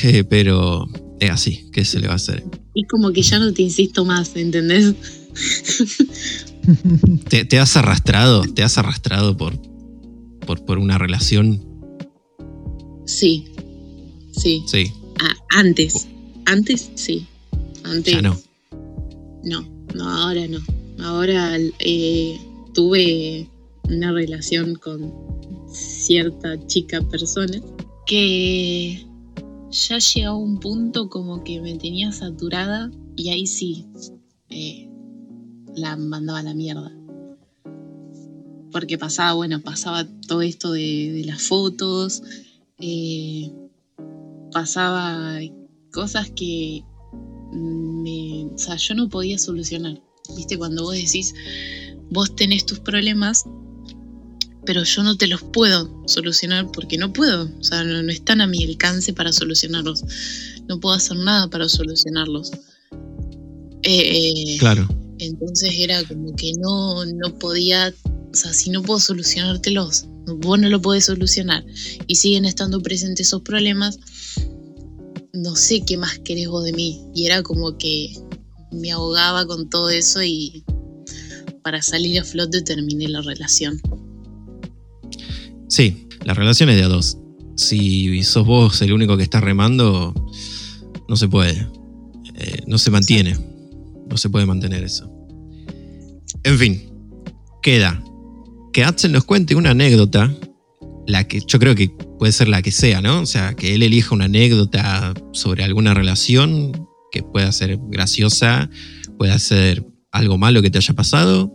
Eh, pero es así, ¿qué se le va a hacer? Es como que ya no te insisto más, ¿entendés? *laughs* ¿Te, te has arrastrado? ¿Te has arrastrado por, por, por una relación? Sí, sí. Sí, Ah, antes, antes sí. Antes ya no. No, no, ahora no. Ahora eh, tuve una relación con cierta chica persona que ya llegó un punto como que me tenía saturada y ahí sí eh, la mandaba a la mierda. Porque pasaba, bueno, pasaba todo esto de, de las fotos, eh, pasaba cosas que me, o sea, yo no podía solucionar. ¿Viste? Cuando vos decís, vos tenés tus problemas, pero yo no te los puedo solucionar porque no puedo. O sea, no, no están a mi alcance para solucionarlos. No puedo hacer nada para solucionarlos. Eh, eh, Claro. entonces era como que no, no podía, o sea, si no puedo solucionártelos, vos no lo podés solucionar y siguen estando presentes esos problemas, no sé qué más querés vos de mí. Y era como que me ahogaba con todo eso y para salir a flote terminé la relación. Sí, la relación es de a dos. Si sos vos el único que está remando, no se puede. Eh, no se mantiene. No se puede mantener eso. En fin, queda que Axel nos cuente una anécdota, la que yo creo que puede ser la que sea, ¿no? O sea, que él elija una anécdota sobre alguna relación que pueda ser graciosa, pueda ser algo malo que te haya pasado,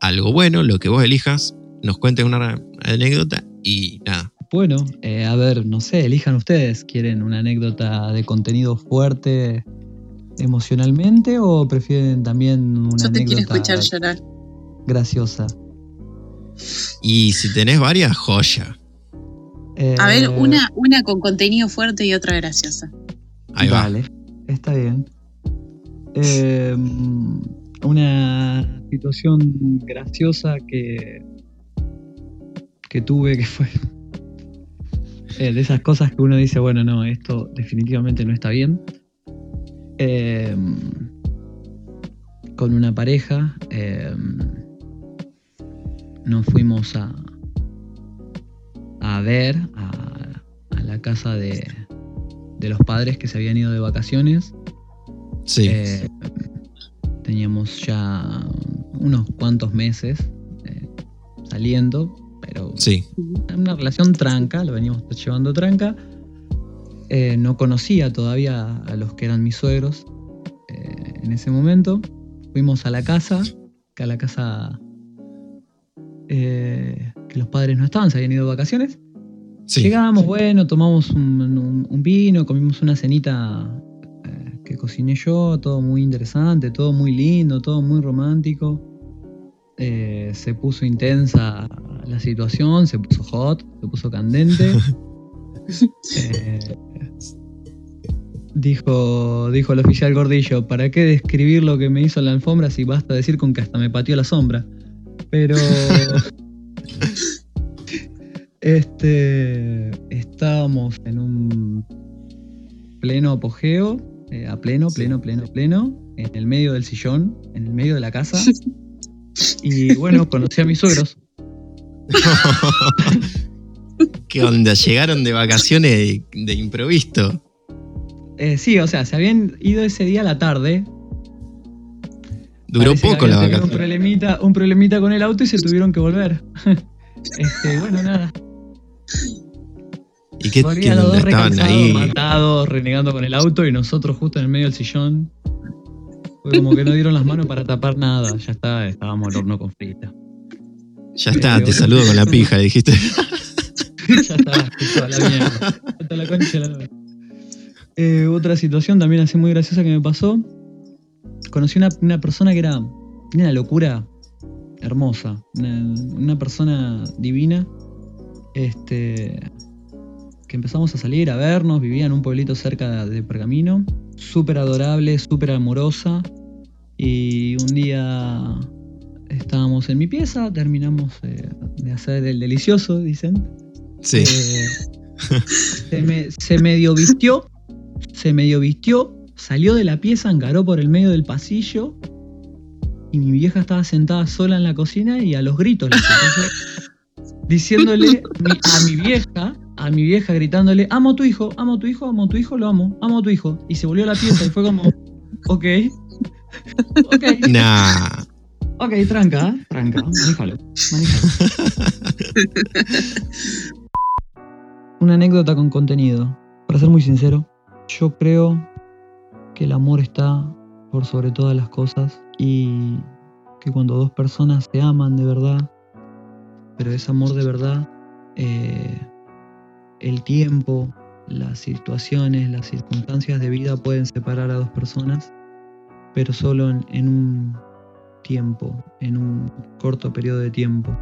algo bueno, lo que vos elijas, nos cuentes una anécdota y nada. Bueno, eh, a ver, no sé, elijan ustedes. ¿Quieren una anécdota de contenido fuerte emocionalmente o prefieren también una Yo te quiero anécdota escuchar llorar. graciosa? Y si tenés varias, joya. A ver, Eh, una, una con contenido fuerte y otra graciosa. Ahí va. Vale, está bien. Eh, una situación graciosa que, que tuve que fue *laughs* eh, de esas cosas que uno dice, bueno, no, esto definitivamente no está bien. Eh, con una pareja eh, nos fuimos a, a ver a, a la casa de, de los padres que se habían ido de vacaciones. Sí. Eh, teníamos ya unos cuantos meses eh, saliendo, pero sí. una relación tranca, lo veníamos llevando tranca. Eh, no conocía todavía a los que eran mis suegros en ese momento. Fuimos a la casa, que a la casa eh, que los padres no estaban, se habían ido de vacaciones. Sí. Llegamos, bueno, tomamos un, un- un vino, comimos una cenita eh, que cociné yo, todo muy interesante, todo muy lindo, todo muy romántico. Eh, se puso intensa la situación, se puso hot, se puso candente. *laughs* Eh, dijo, dijo el oficial Gordillo, ¿para qué describir lo que me hizo en la alfombra si basta decir con que hasta me pateó la sombra? Pero... *laughs* Este, estábamos en un pleno apogeo, eh, a pleno, pleno, pleno, pleno, en el medio del sillón, en el medio de la casa. Y bueno, conocí a mis suegros. *laughs* ¿Qué onda? Llegaron de vacaciones de, de improviso. Eh, sí, o sea, se habían ido ese día a la tarde. Duró poco la tenido Un vacación. problemita, un problemita con el auto y se tuvieron que volver. *laughs* Este, bueno, nada. ¿Y qué, Volvían los dos Estaban ahí. matados, renegando con el auto y nosotros justo en el medio del sillón. Fue como que no dieron las manos para tapar nada. Ya está, estábamos al horno con frita. Ya está, te saludo con la pija, dijiste. ya está, a la mierda. Hasta la concha de la. Eh, otra situación también así muy graciosa que me pasó. Conocí una, una persona que era una locura hermosa. Una, una persona divina. Este. Que empezamos a salir a vernos. Vivía en un pueblito cerca de Pergamino. Súper adorable, súper amorosa. Y un día estábamos en mi pieza, terminamos eh, de hacer el delicioso, dicen. Sí. Eh, se, me, se medio vistió, se medio vistió, salió de la pieza, encaró por el medio del pasillo y mi vieja estaba sentada sola en la cocina y a los gritos diciéndole *laughs* a mi vieja, a mi vieja gritándole, amo a tu hijo, amo a tu hijo, amo a tu hijo, lo amo, amo a tu hijo. Y se volvió a la pieza y fue como, *laughs* ok, ok, Nah. ok, tranca, tranca, manéjalo, manéjalo. *laughs* Una anécdota con contenido. Para ser muy sincero, yo creo que el amor está por sobre todas las cosas y que cuando dos personas se aman de verdad, pero es amor de verdad, eh, el tiempo, las situaciones, las circunstancias de vida pueden separar a dos personas, pero solo en, un tiempo, en un corto periodo de tiempo.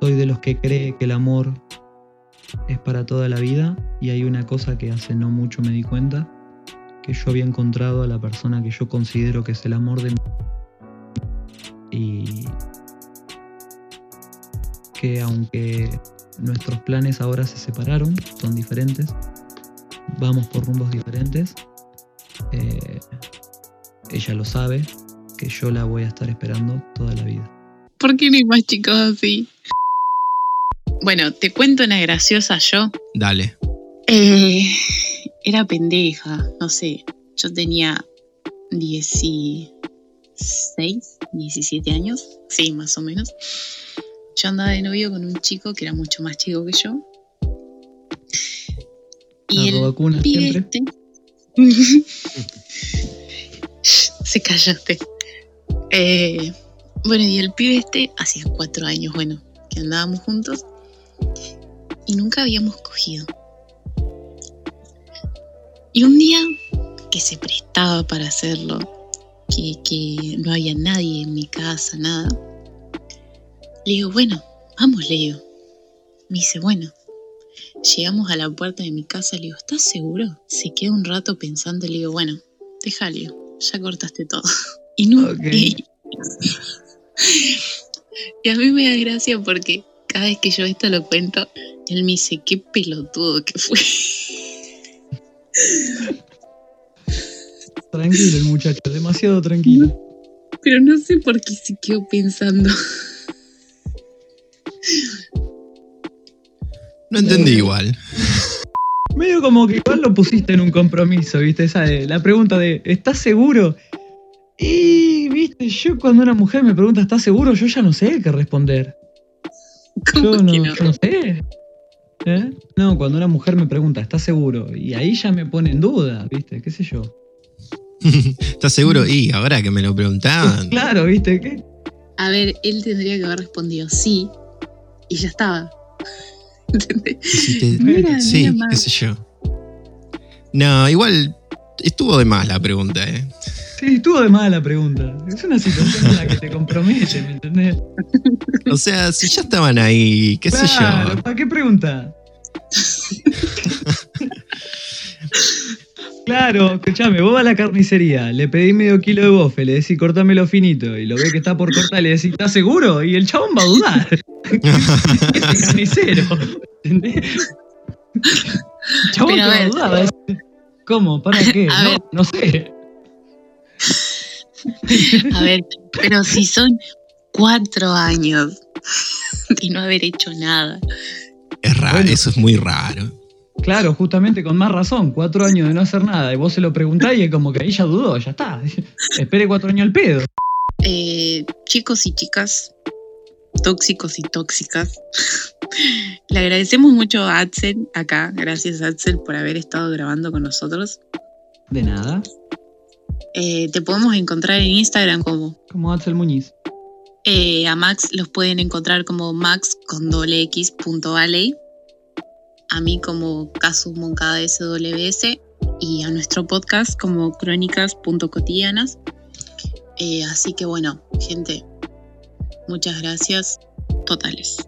Soy de los que cree que el amor es para toda la vida y hay una cosa que hace no mucho me di cuenta, que yo había encontrado a la persona que yo considero que es el amor de mi y que aunque nuestros planes ahora se separaron, son diferentes, vamos por rumbos diferentes, eh, ella lo sabe, que yo la voy a estar esperando toda la vida. ¿Por qué no hay más chicos así? Bueno, te cuento una graciosa yo. Dale. Eh, era pendeja, no sé. Yo tenía 16, 17 años. Sí, más o menos. Yo andaba de novio con un chico que era mucho más chico que yo. Y el rodacuna pibe siempre. este. *laughs* Se callaste. Eh, bueno, y el pibe este hacía cuatro años, bueno, que andábamos juntos y nunca habíamos cogido. Y un día que se prestaba para hacerlo, que, que no había nadie en mi casa, nada, le digo, bueno, vamos, le digo. Me dice, bueno. Llegamos a la puerta de mi casa, le digo, ¿estás seguro? Se queda un rato pensando le digo, bueno, déjale, ya cortaste todo. *laughs* Y y, *laughs* y a mí me da gracia porque cada vez que yo esto lo cuento, él me dice, qué pelotudo que fue. Tranquilo el muchacho, demasiado tranquilo. Pero no sé por qué se quedó pensando. No entendí igual. Medio como que igual lo pusiste en un compromiso, ¿viste? Esa de, la pregunta de, ¿estás seguro? Y, viste, yo cuando una mujer me pregunta, ¿estás seguro? Yo ya no sé qué responder. ¿Cómo Yo no, que no? yo no sé. ¿Eh? No, cuando una mujer me pregunta, ¿estás seguro? Y ahí ya me pone en duda, ¿viste? ¿Qué sé yo? *laughs* ¿Estás seguro? Y ahora que me lo preguntaban. Claro, ¿viste? ¿Qué? A ver, él tendría que haber respondido sí y ya estaba. *laughs* ¿Entendés? Si te- Mira, sí, mira, qué sé yo. No, igual estuvo de más la pregunta, ¿eh? Sí, estuvo de más la pregunta. Es una situación en la que te compromete, ¿me entendés? O sea, si ya estaban ahí, qué sé yo. ¿para qué pregunta? *laughs* Claro, escuchame, vos vas a la carnicería, le pedís medio kilo de bofe, le decís cortámelo finito y lo ve que está por cortar, le decís, ¿estás seguro? Y el chabón va a dudar. *laughs* es carnicero. ¿Entendés? El chabón Pero te a va a dudar, ¿cómo? ¿Para qué? *laughs* A No, ver. no sé. A ver, pero si son cuatro años y no haber hecho nada. Es raro, Bueno. eso es muy raro. Claro, justamente con más razón, cuatro años de no hacer nada y vos se lo preguntás y es como que ahí ya dudó, ya está. *laughs* Espere cuatro años al pedo. Eh, chicos y chicas, tóxicos y tóxicas, *laughs* le agradecemos mucho a Axel acá. Gracias, Axel, por haber estado grabando con nosotros. De nada. Eh, te podemos encontrar en Instagram como Como Axel Muñiz. eh, a Max los pueden encontrar como max con doble x punto valley. A mí como Casus Moncada SWS y a nuestro podcast como crónicas.cotidianas. Eh, así que bueno, gente, muchas gracias totales.